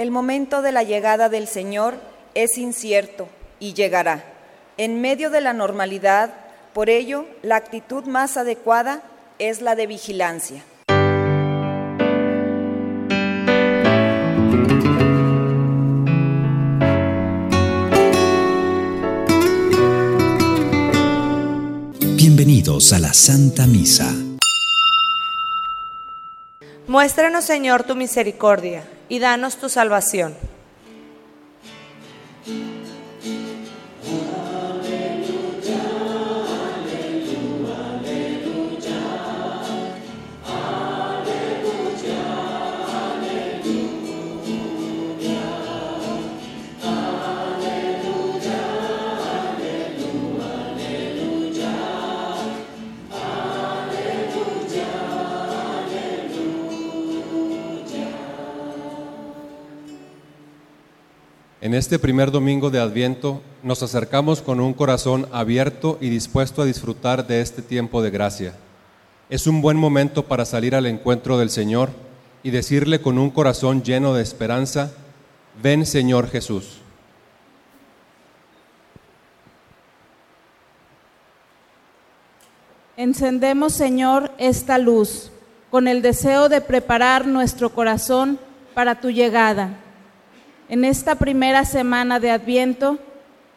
El momento de la llegada del Señor es incierto y llegará. En medio de la normalidad, por ello, la actitud más adecuada es la de vigilancia. Bienvenidos a la Santa Misa. Muéstranos, Señor, tu misericordia y danos tu salvación. En este primer domingo de Adviento nos acercamos con un corazón abierto y dispuesto a disfrutar de este tiempo de gracia. Es un buen momento para salir al encuentro del Señor y decirle con un corazón lleno de esperanza, ven Señor Jesús. Encendemos, Señor, esta luz con el deseo de preparar nuestro corazón para tu llegada en esta primera semana de Adviento,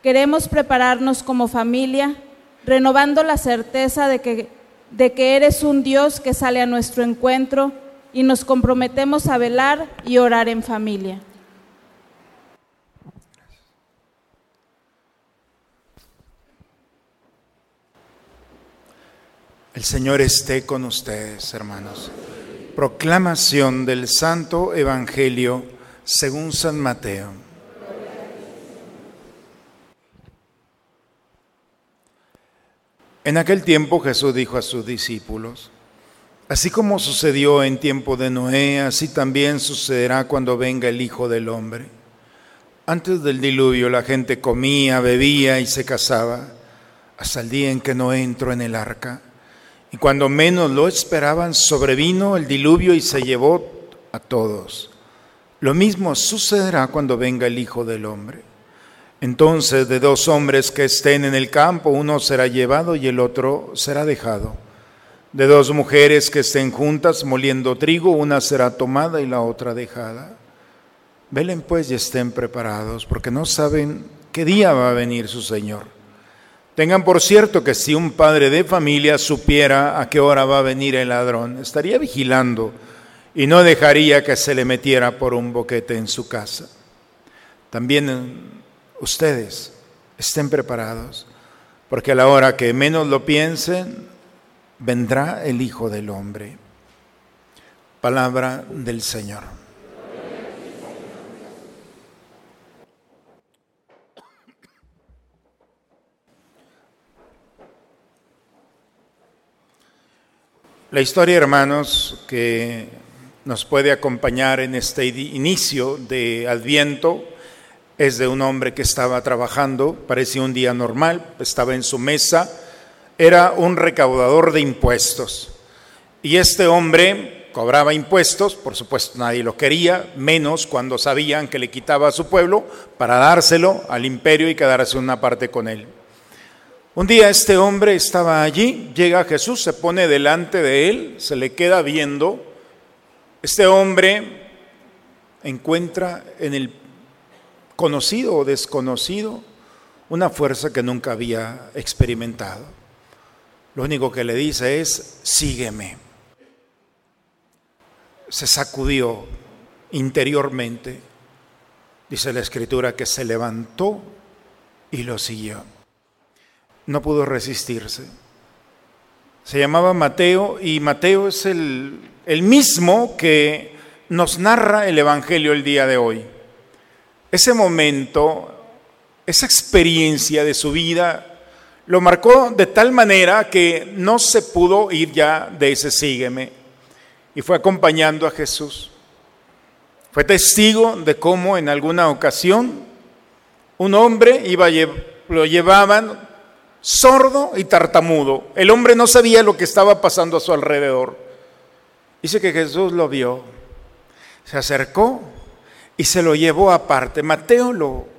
queremos prepararnos como familia, renovando la certeza de que, de que eres un Dios que sale a nuestro encuentro y nos comprometemos a velar y orar en familia. El Señor esté con ustedes, hermanos. Proclamación del Santo Evangelio según San Mateo. En aquel tiempo Jesús dijo a sus discípulos, así como sucedió en tiempo de Noé, así también sucederá cuando venga el Hijo del Hombre. Antes del diluvio la gente comía, bebía y se casaba, hasta el día en que Noé entró en el arca. Y cuando menos lo esperaban, sobrevino el diluvio y se llevó a todos. Lo mismo sucederá cuando venga el Hijo del Hombre. Entonces de dos hombres que estén en el campo, uno será llevado y el otro será dejado. De dos mujeres que estén juntas moliendo trigo, una será tomada y la otra dejada. Velen pues y estén preparados, porque no saben qué día va a venir su Señor. Tengan por cierto que si un padre de familia supiera a qué hora va a venir el ladrón, estaría vigilando y no dejaría que se le metiera por un boquete en su casa. También eh, ustedes estén preparados, porque a la hora que menos lo piensen, vendrá el Hijo del Hombre. Palabra del Señor. La historia, hermanos, que nos puede acompañar en este inicio de Adviento es de un hombre que estaba trabajando, parecía un día normal, estaba en su mesa, era un recaudador de impuestos. Y este hombre cobraba impuestos, por supuesto nadie lo quería, menos cuando sabían que le quitaba a su pueblo para dárselo al imperio y quedarse una parte con él. Un día este hombre estaba allí, llega Jesús, se pone delante de él, se le queda viendo, este hombre encuentra en el conocido o desconocido una fuerza que nunca había experimentado. Lo único que le dice es, sígueme. Se sacudió interiormente, dice la escritura, que se levantó y lo siguió. No pudo resistirse. Se llamaba Mateo y Mateo es el el mismo que nos narra el Evangelio el día de hoy. Ese momento, esa experiencia de su vida, lo marcó de tal manera que no se pudo ir ya de ese sígueme y fue acompañando a Jesús. Fue testigo de cómo en alguna ocasión un hombre iba lo llevaban sordo y tartamudo. El hombre no sabía lo que estaba pasando a su alrededor. Dice que Jesús lo vio, se acercó y se lo llevó aparte. Mateo lo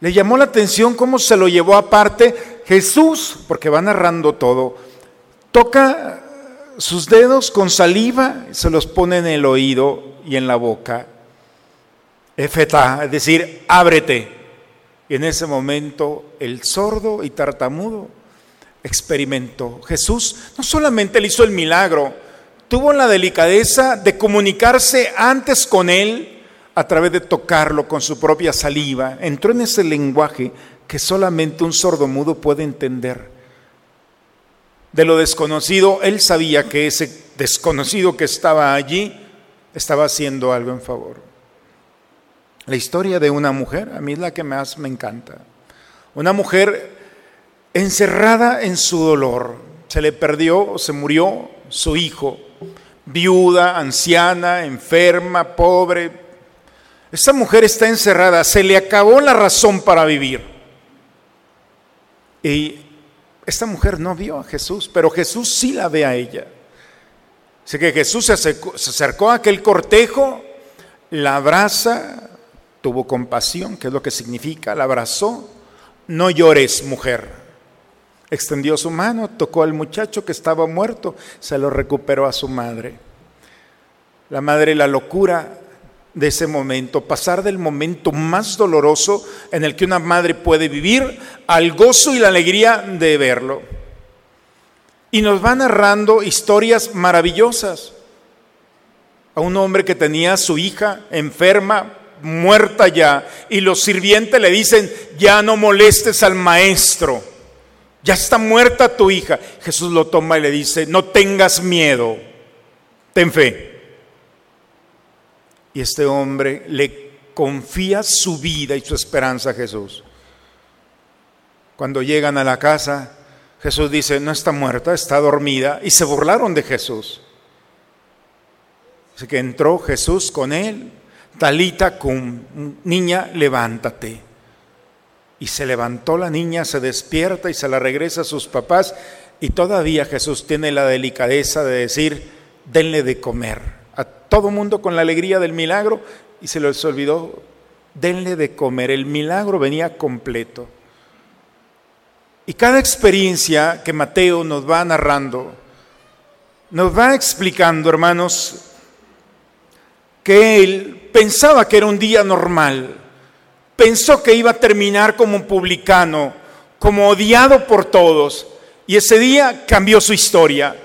le llamó la atención cómo se lo llevó aparte Jesús, porque va narrando todo. Toca sus dedos con saliva, se los pone en el oído y en la boca. Efeta, es decir, ábrete. Y en ese momento el sordo y tartamudo experimentó. Jesús no solamente le hizo el milagro, tuvo la delicadeza de comunicarse antes con él a través de tocarlo con su propia saliva. Entró en ese lenguaje que solamente un sordomudo puede entender. De lo desconocido, él sabía que ese desconocido que estaba allí estaba haciendo algo en favor. La historia de una mujer, a mí es la que más me encanta. Una mujer encerrada en su dolor. Se le perdió o se murió su hijo, viuda, anciana, enferma, pobre. Esa mujer está encerrada, se le acabó la razón para vivir. Y esta mujer no vio a Jesús, pero Jesús sí la ve a ella. Así que Jesús se acercó, se acercó a aquel cortejo, la abraza, tuvo compasión, que es lo que significa, la abrazó. No llores, mujer. Extendió su mano, tocó al muchacho que estaba muerto, se lo recuperó a su madre. La madre, la locura de ese momento, pasar del momento más doloroso en el que una madre puede vivir al gozo y la alegría de verlo. Y nos va narrando historias maravillosas. A un hombre que tenía a su hija enferma, muerta ya, y los sirvientes le dicen, ya no molestes al maestro ya está muerta tu hija. Jesús lo toma y le dice, no tengas miedo, ten fe. Y este hombre le confía su vida y su esperanza a Jesús. Cuando llegan a la casa, Jesús dice, no está muerta, está dormida. Y se burlaron de Jesús. Así que entró Jesús con él, talita con niña, levántate. Y se levantó la niña, se despierta y se la regresa a sus papás. Y todavía Jesús tiene la delicadeza de decir, denle de comer. A todo mundo con la alegría del milagro y se les olvidó, denle de comer. El milagro venía completo. Y cada experiencia que Mateo nos va narrando, nos va explicando, hermanos, que él pensaba que era un día normal pensó que iba a terminar como un publicano, como odiado por todos, y ese día cambió su historia.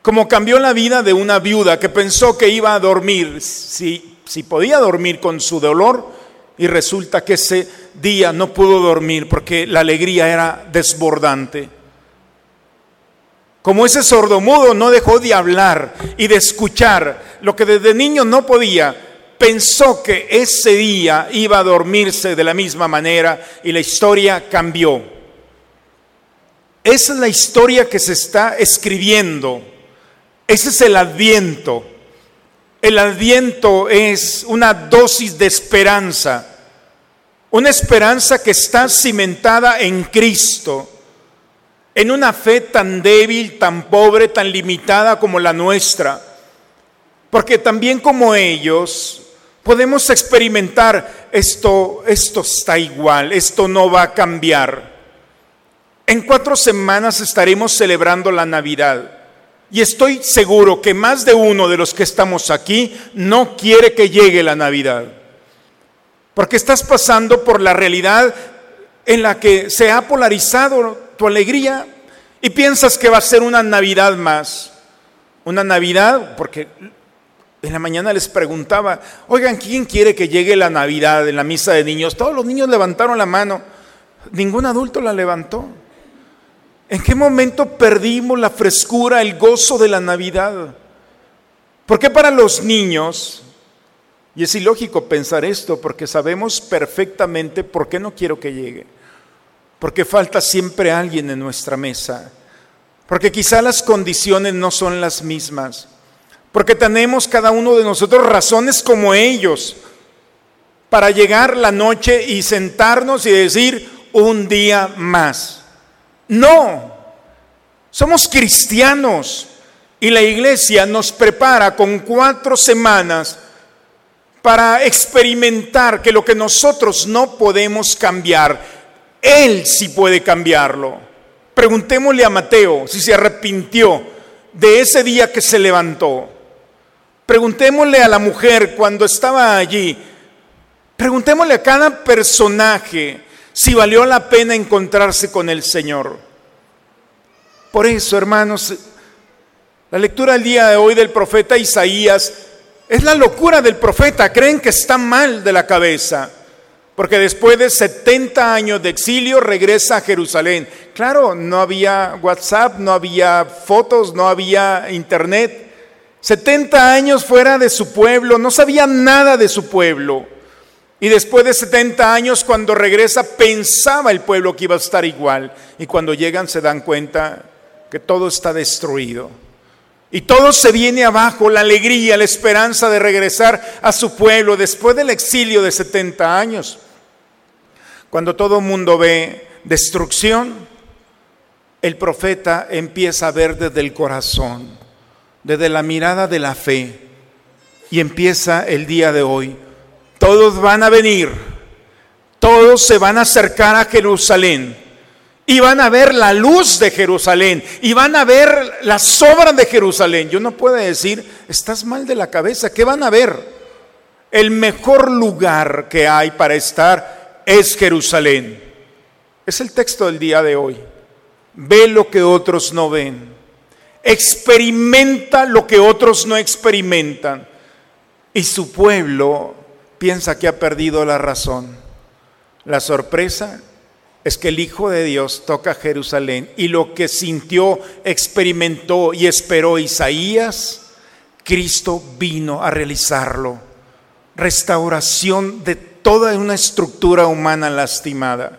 Como cambió la vida de una viuda que pensó que iba a dormir, si, si podía dormir con su dolor, y resulta que ese día no pudo dormir porque la alegría era desbordante. Como ese sordomudo no dejó de hablar y de escuchar lo que desde niño no podía, pensó que ese día iba a dormirse de la misma manera y la historia cambió. Esa es la historia que se está escribiendo. Ese es el adviento. El adviento es una dosis de esperanza. Una esperanza que está cimentada en Cristo. En una fe tan débil, tan pobre, tan limitada como la nuestra. Porque también como ellos, podemos experimentar esto, esto está igual, esto no va a cambiar. En cuatro semanas estaremos celebrando la Navidad. Y estoy seguro que más de uno de los que estamos aquí no quiere que llegue la Navidad. Porque estás pasando por la realidad en la que se ha polarizado tu alegría y piensas que va a ser una Navidad más. Una Navidad, porque en la mañana les preguntaba, oigan, ¿quién quiere que llegue la Navidad en la misa de niños? Todos los niños levantaron la mano, ningún adulto la levantó. ¿En qué momento perdimos la frescura, el gozo de la Navidad? Porque para los niños, y es ilógico pensar esto, porque sabemos perfectamente por qué no quiero que llegue, porque falta siempre alguien en nuestra mesa, porque quizá las condiciones no son las mismas porque tenemos cada uno de nosotros razones como ellos para llegar la noche y sentarnos y decir un día más. No, somos cristianos y la iglesia nos prepara con cuatro semanas para experimentar que lo que nosotros no podemos cambiar, Él sí puede cambiarlo. Preguntémosle a Mateo si se arrepintió de ese día que se levantó. Preguntémosle a la mujer cuando estaba allí. Preguntémosle a cada personaje si valió la pena encontrarse con el Señor. Por eso, hermanos, la lectura del día de hoy del profeta Isaías es la locura del profeta. Creen que está mal de la cabeza. Porque después de 70 años de exilio regresa a Jerusalén. Claro, no había WhatsApp, no había fotos, no había internet. 70 años fuera de su pueblo, no sabía nada de su pueblo. Y después de 70 años, cuando regresa, pensaba el pueblo que iba a estar igual. Y cuando llegan se dan cuenta que todo está destruido. Y todo se viene abajo, la alegría, la esperanza de regresar a su pueblo después del exilio de 70 años. Cuando todo el mundo ve destrucción, el profeta empieza a ver desde el corazón, desde la mirada de la fe. Y empieza el día de hoy todos van a venir, todos se van a acercar a Jerusalén y van a ver la luz de Jerusalén y van a ver las obras de Jerusalén. Yo no puedo decir, estás mal de la cabeza, ¿qué van a ver? El mejor lugar que hay para estar es Jerusalén. Es el texto del día de hoy. Ve lo que otros no ven. Experimenta lo que otros no experimentan. Y su pueblo piensa que ha perdido la razón. La sorpresa es que el Hijo de Dios toca Jerusalén y lo que sintió, experimentó y esperó Isaías, Cristo vino a realizarlo. Restauración de toda una estructura humana lastimada.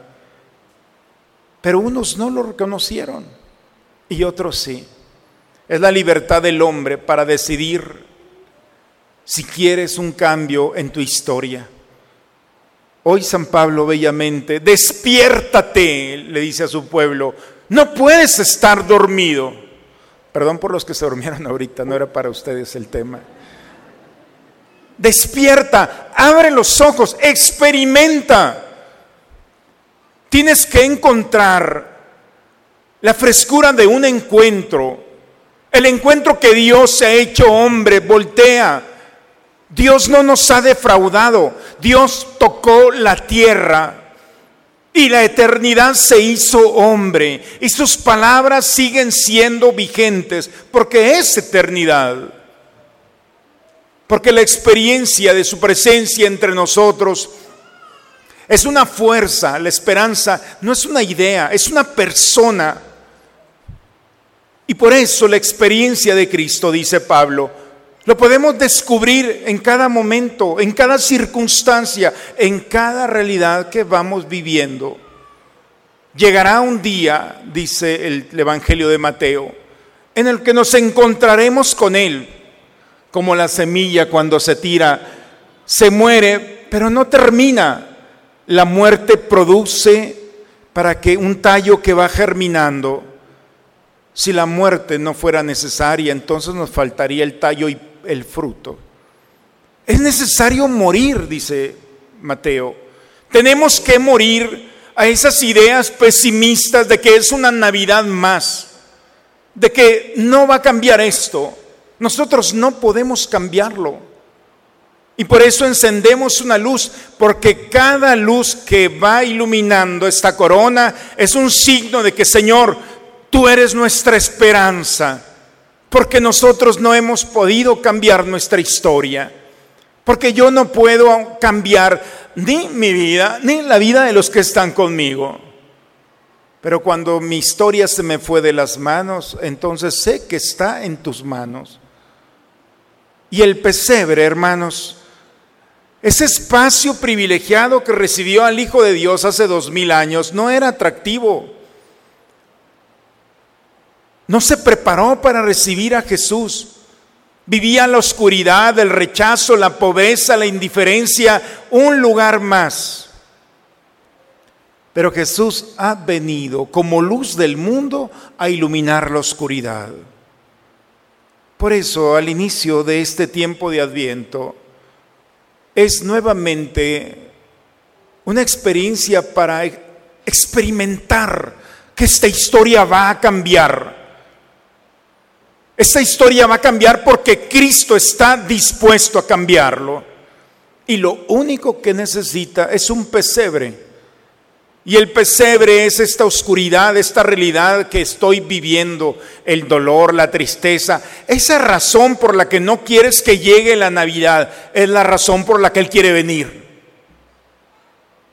Pero unos no lo reconocieron y otros sí. Es la libertad del hombre para decidir si quieres un cambio en tu historia. Hoy San Pablo bellamente, despiértate, le dice a su pueblo, no puedes estar dormido. Perdón por los que se durmieron ahorita, no era para ustedes el tema. Despierta, abre los ojos, experimenta. Tienes que encontrar la frescura de un encuentro, el encuentro que Dios se ha hecho hombre, voltea Dios no nos ha defraudado. Dios tocó la tierra y la eternidad se hizo hombre. Y sus palabras siguen siendo vigentes porque es eternidad. Porque la experiencia de su presencia entre nosotros es una fuerza, la esperanza no es una idea, es una persona. Y por eso la experiencia de Cristo, dice Pablo, lo podemos descubrir en cada momento, en cada circunstancia, en cada realidad que vamos viviendo. Llegará un día, dice el Evangelio de Mateo, en el que nos encontraremos con Él, como la semilla cuando se tira, se muere, pero no termina. La muerte produce para que un tallo que va germinando, si la muerte no fuera necesaria, entonces nos faltaría el tallo y el fruto. Es necesario morir, dice Mateo. Tenemos que morir a esas ideas pesimistas de que es una Navidad más, de que no va a cambiar esto. Nosotros no podemos cambiarlo. Y por eso encendemos una luz, porque cada luz que va iluminando esta corona es un signo de que, Señor, tú eres nuestra esperanza porque nosotros no hemos podido cambiar nuestra historia, porque yo no puedo cambiar ni mi vida, ni la vida de los que están conmigo. Pero cuando mi historia se me fue de las manos, entonces sé que está en tus manos. Y el pesebre, hermanos, ese espacio privilegiado que recibió al Hijo de Dios hace dos mil años, no era atractivo. No se preparó para recibir a Jesús. Vivía la oscuridad, el rechazo, la pobreza, la indiferencia, un lugar más. Pero Jesús ha venido como luz del mundo a iluminar la oscuridad. Por eso al inicio de este tiempo de Adviento, es nuevamente una experiencia para experimentar que esta historia va a cambiar. Esta historia va a cambiar porque Cristo está dispuesto a cambiarlo. Y lo único que necesita es un pesebre. Y el pesebre es esta oscuridad, esta realidad que estoy viviendo, el dolor, la tristeza. Esa razón por la que no quieres que llegue la Navidad es la razón por la que Él quiere venir.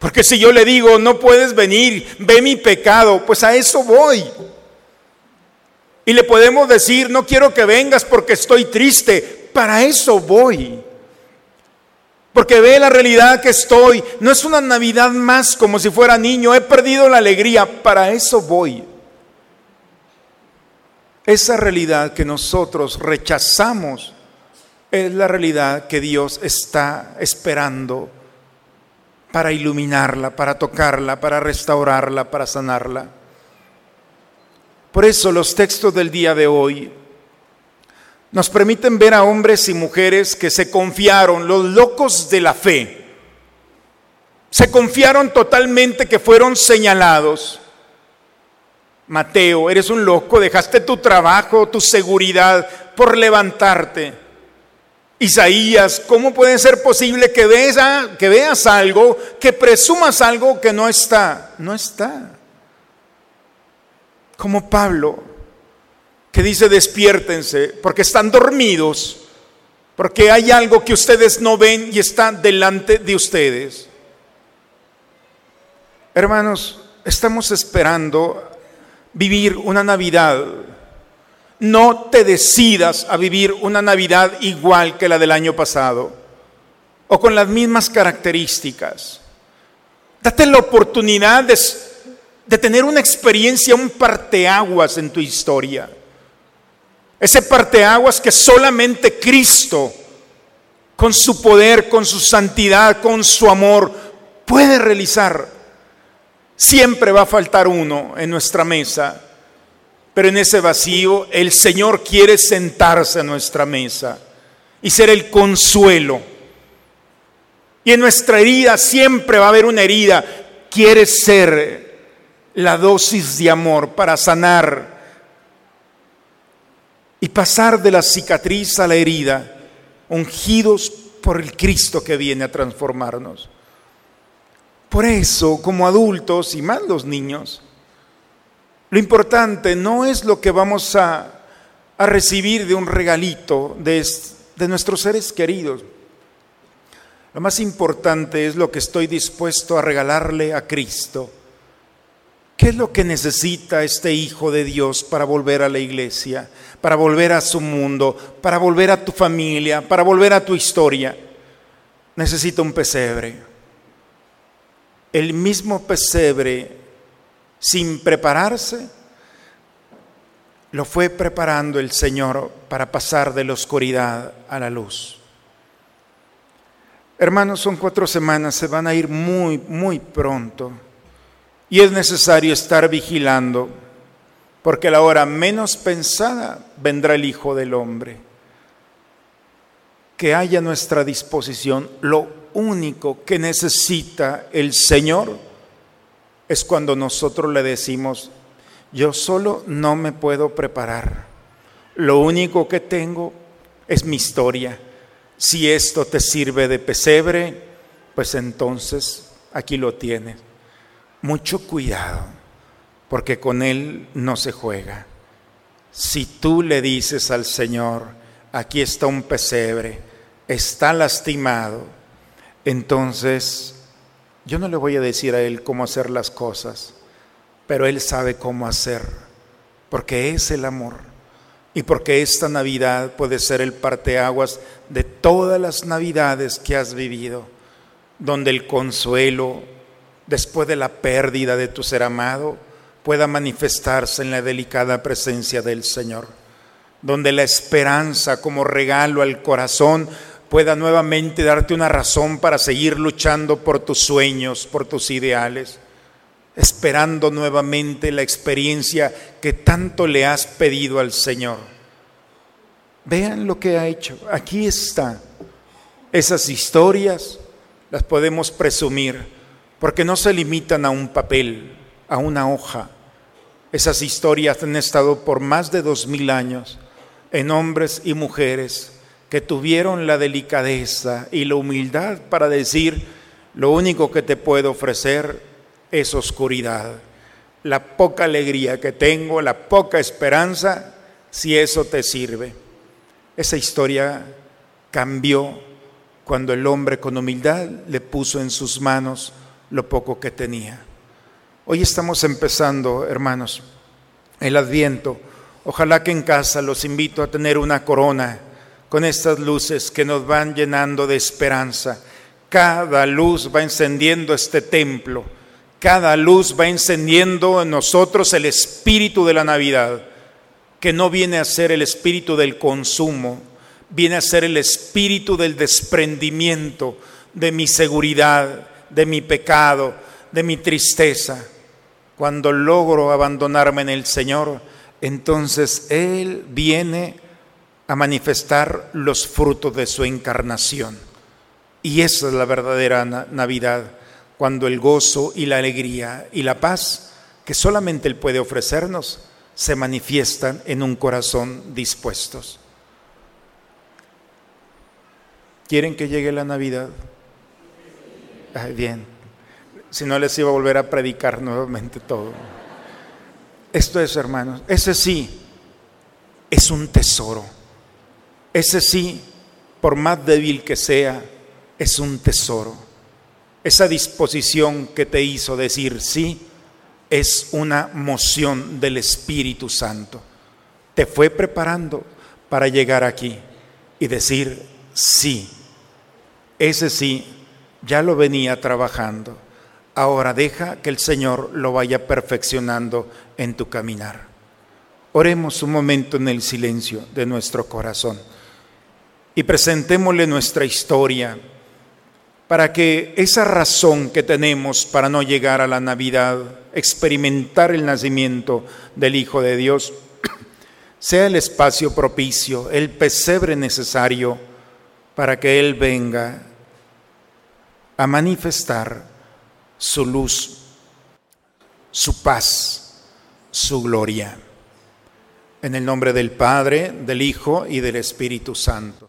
Porque si yo le digo, no puedes venir, ve mi pecado, pues a eso voy. Y le podemos decir, no quiero que vengas porque estoy triste, para eso voy. Porque ve la realidad que estoy. No es una Navidad más como si fuera niño. He perdido la alegría. Para eso voy. Esa realidad que nosotros rechazamos es la realidad que Dios está esperando para iluminarla, para tocarla, para restaurarla, para sanarla. Por eso los textos del día de hoy nos permiten ver a hombres y mujeres que se confiaron, los locos de la fe. Se confiaron totalmente que fueron señalados. Mateo, eres un loco, dejaste tu trabajo, tu seguridad por levantarte. Isaías, ¿cómo puede ser posible que veas, que veas algo, que presumas algo que no está? No está. Como Pablo, que dice despiértense porque están dormidos, porque hay algo que ustedes no ven y está delante de ustedes. Hermanos, estamos esperando vivir una Navidad. No te decidas a vivir una Navidad igual que la del año pasado o con las mismas características. Date la oportunidad de, de tener una experiencia, un parteaguas en tu historia. Ese parteaguas que solamente Cristo, con su poder, con su santidad, con su amor, puede realizar. Siempre va a faltar uno en nuestra mesa, pero en ese vacío el Señor quiere sentarse a nuestra mesa y ser el consuelo. Y en nuestra herida siempre va a haber una herida. Quiere ser la dosis de amor para sanar y pasar de la cicatriz a la herida, ungidos por el Cristo que viene a transformarnos. Por eso, como adultos y más los niños, lo importante no es lo que vamos a, a recibir de un regalito de, de nuestros seres queridos. Lo más importante es lo que estoy dispuesto a regalarle a Cristo. ¿Qué es lo que necesita este Hijo de Dios para volver a la iglesia? para volver a su mundo, para volver a tu familia, para volver a tu historia, necesita un pesebre. El mismo pesebre, sin prepararse, lo fue preparando el Señor para pasar de la oscuridad a la luz. Hermanos, son cuatro semanas, se van a ir muy, muy pronto. Y es necesario estar vigilando porque a la hora menos pensada vendrá el Hijo del Hombre. Que haya a nuestra disposición lo único que necesita el Señor es cuando nosotros le decimos, yo solo no me puedo preparar. Lo único que tengo es mi historia. Si esto te sirve de pesebre, pues entonces aquí lo tienes. Mucho cuidado porque con Él no se juega. Si tú le dices al Señor, aquí está un pesebre, está lastimado, entonces yo no le voy a decir a Él cómo hacer las cosas, pero Él sabe cómo hacer, porque es el amor. Y porque esta Navidad puede ser el parteaguas de todas las Navidades que has vivido, donde el consuelo, después de la pérdida de tu ser amado, pueda manifestarse en la delicada presencia del Señor, donde la esperanza como regalo al corazón pueda nuevamente darte una razón para seguir luchando por tus sueños, por tus ideales, esperando nuevamente la experiencia que tanto le has pedido al Señor. Vean lo que ha hecho. Aquí está. Esas historias las podemos presumir porque no se limitan a un papel, a una hoja. Esas historias han estado por más de dos mil años en hombres y mujeres que tuvieron la delicadeza y la humildad para decir, lo único que te puedo ofrecer es oscuridad. La poca alegría que tengo, la poca esperanza, si eso te sirve. Esa historia cambió cuando el hombre con humildad le puso en sus manos lo poco que tenía. Hoy estamos empezando, hermanos, el adviento. Ojalá que en casa los invito a tener una corona con estas luces que nos van llenando de esperanza. Cada luz va encendiendo este templo. Cada luz va encendiendo en nosotros el espíritu de la Navidad, que no viene a ser el espíritu del consumo, viene a ser el espíritu del desprendimiento de mi seguridad, de mi pecado, de mi tristeza. Cuando logro abandonarme en el Señor, entonces Él viene a manifestar los frutos de su encarnación. Y esa es la verdadera Navidad, cuando el gozo y la alegría y la paz que solamente Él puede ofrecernos se manifiestan en un corazón dispuestos. ¿Quieren que llegue la Navidad? Bien, si no les iba a volver a predicar nuevamente todo. Esto es, hermanos, ese sí es un tesoro ese sí, por más débil que sea, es un tesoro. Esa disposición que te hizo decir sí es una moción del Espíritu Santo. Te fue preparando para llegar aquí y decir sí. Ese sí ya lo venía trabajando. Ahora deja que el Señor lo vaya perfeccionando en tu caminar. Oremos un momento en el silencio de nuestro corazón y presentémosle nuestra historia para que esa razón que tenemos para no llegar a la Navidad, experimentar el nacimiento del Hijo de Dios, sea el espacio propicio, el pesebre necesario para que Él venga a manifestar su luz, su paz, su gloria. En el nombre del Padre, del Hijo y del Espíritu Santo.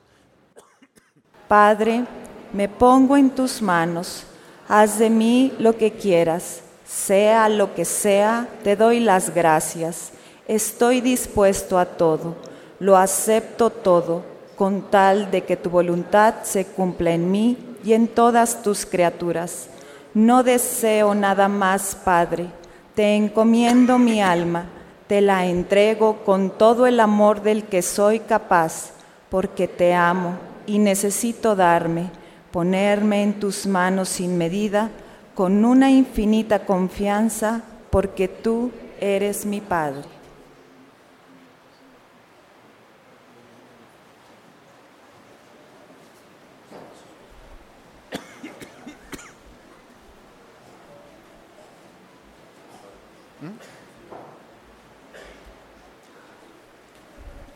Padre, me pongo en tus manos, haz de mí lo que quieras, sea lo que sea, te doy las gracias, estoy dispuesto a todo, lo acepto todo, con tal de que tu voluntad se cumpla en mí y en todas tus criaturas. No deseo nada más, Padre, te encomiendo mi alma, te la entrego con todo el amor del que soy capaz, porque te amo y necesito darme, ponerme en tus manos sin medida, con una infinita confianza, porque tú eres mi Padre.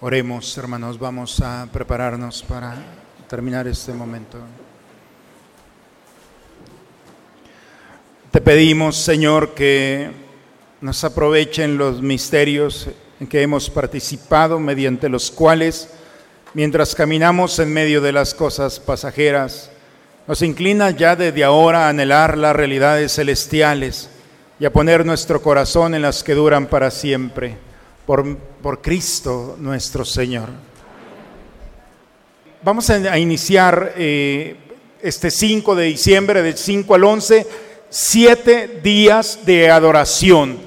Oremos, hermanos, vamos a prepararnos para terminar este momento. Te pedimos, Señor, que nos aprovechen los misterios en que hemos participado, mediante los cuales, mientras caminamos en medio de las cosas pasajeras, nos inclina ya desde ahora a anhelar las realidades celestiales y a poner nuestro corazón en las que duran para siempre por, por Cristo nuestro Señor. Vamos a, iniciar eh, este 5 de diciembre, del 5 al 11, siete días de adoración.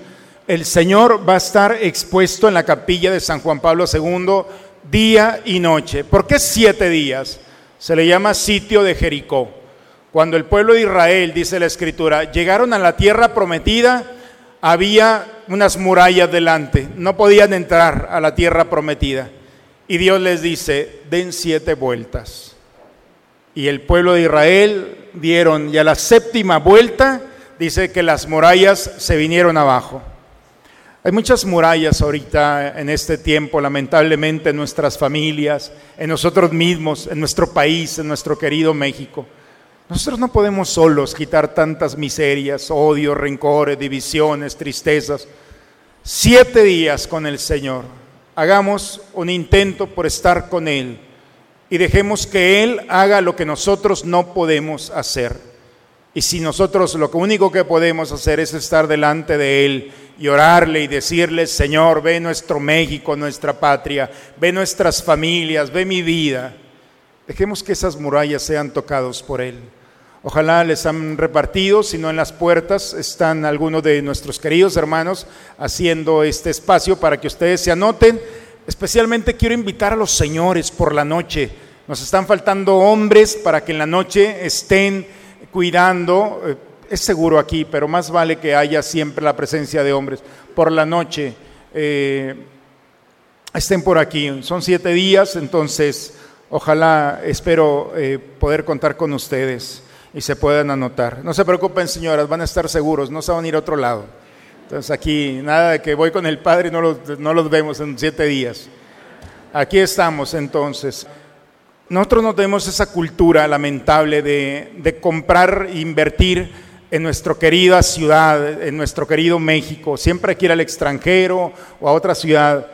El Señor va a estar expuesto en la capilla de San Juan Pablo II día y noche. ¿Por qué siete días? Se le llama sitio de Jericó. Cuando el pueblo de Israel, dice la escritura, llegaron a la tierra prometida, había unas murallas delante, no podían entrar a la tierra prometida. Y Dios les dice, den siete vueltas. Y el pueblo de Israel dieron, y a la séptima vuelta dice que las murallas se vinieron abajo. Hay muchas murallas ahorita en este tiempo, lamentablemente, en nuestras familias, en nosotros mismos, en nuestro país, en nuestro querido México. Nosotros no podemos solos quitar tantas miserias, odio, rencores, divisiones, tristezas. Siete días con el Señor. Hagamos un intento por estar con Él y dejemos que Él haga lo que nosotros no podemos hacer. Y si nosotros lo único que podemos hacer es estar delante de Él y orarle y decirle, Señor, ve nuestro México, nuestra patria, ve nuestras familias, ve mi vida. Dejemos que esas murallas sean tocados por Él. Ojalá les han repartido, si no en las puertas están algunos de nuestros queridos hermanos haciendo este espacio para que ustedes se anoten. Especialmente quiero invitar a los señores por la noche. Nos están faltando hombres para que en la noche estén cuidando. Eh, es seguro aquí, pero más vale que haya siempre la presencia de hombres. Por la noche eh, estén por aquí. Son siete días, entonces ojalá, espero eh, poder contar con ustedes y se puedan anotar. No se preocupen, señoras, van a estar seguros, no se van a ir a otro lado. Entonces aquí, nada de que voy con el Padre y no los, no los vemos en siete días. Aquí estamos entonces. Nosotros no tenemos esa cultura lamentable de, de comprar e invertir en nuestra querida ciudad, en nuestro querido México. Siempre hay que ir al extranjero o a otra ciudad.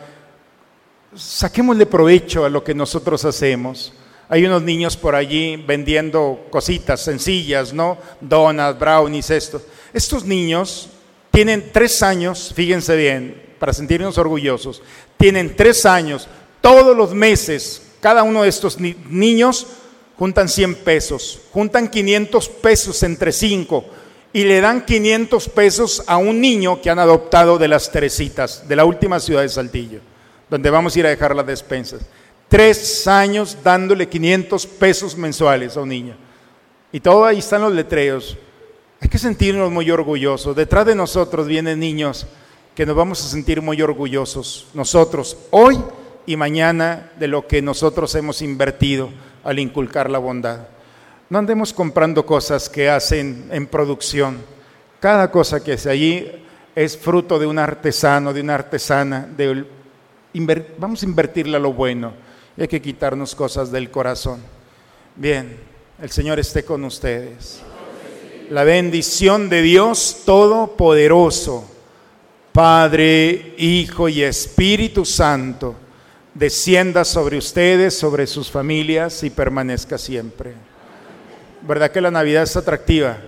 Saquémosle provecho a lo que nosotros hacemos. Hay unos niños por allí vendiendo cositas sencillas, ¿no? Donuts, brownies, esto. Estos niños tienen tres años, fíjense bien, para sentirnos orgullosos, tienen tres años, todos los meses, cada uno de estos niños juntan 100 pesos, juntan 500 pesos entre cinco y le dan 500 pesos a un niño que han adoptado de las Teresitas, de la última ciudad de Saltillo, donde vamos a ir a dejar las despensas. Tres años dándole 500 pesos mensuales a un niño. Y todo ahí están los letreros. Hay que sentirnos muy orgullosos. Detrás de nosotros vienen niños que nos vamos a sentir muy orgullosos. Nosotros, hoy y mañana, de lo que nosotros hemos invertido al inculcar la bondad. No andemos comprando cosas que hacen en producción. Cada cosa que hace allí es fruto de un artesano, de una artesana. De, vamos a invertirle a lo bueno hay que quitarnos cosas del corazón. Bien, el Señor esté con ustedes. La bendición de Dios Todopoderoso, Padre, Hijo y Espíritu Santo, descienda sobre ustedes, sobre sus familias y permanezca siempre. ¿Verdad que la Navidad es atractiva?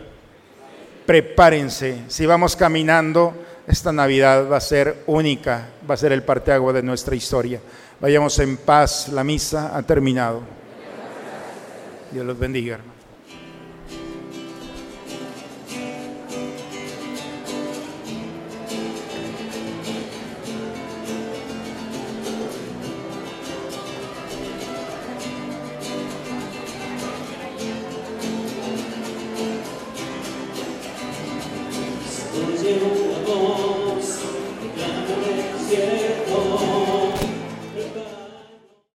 Prepárense, si vamos caminando, esta Navidad va a ser única, va a ser el parteagua de nuestra historia. Vayamos en paz, la misa ha terminado. Dios los bendiga, hermano.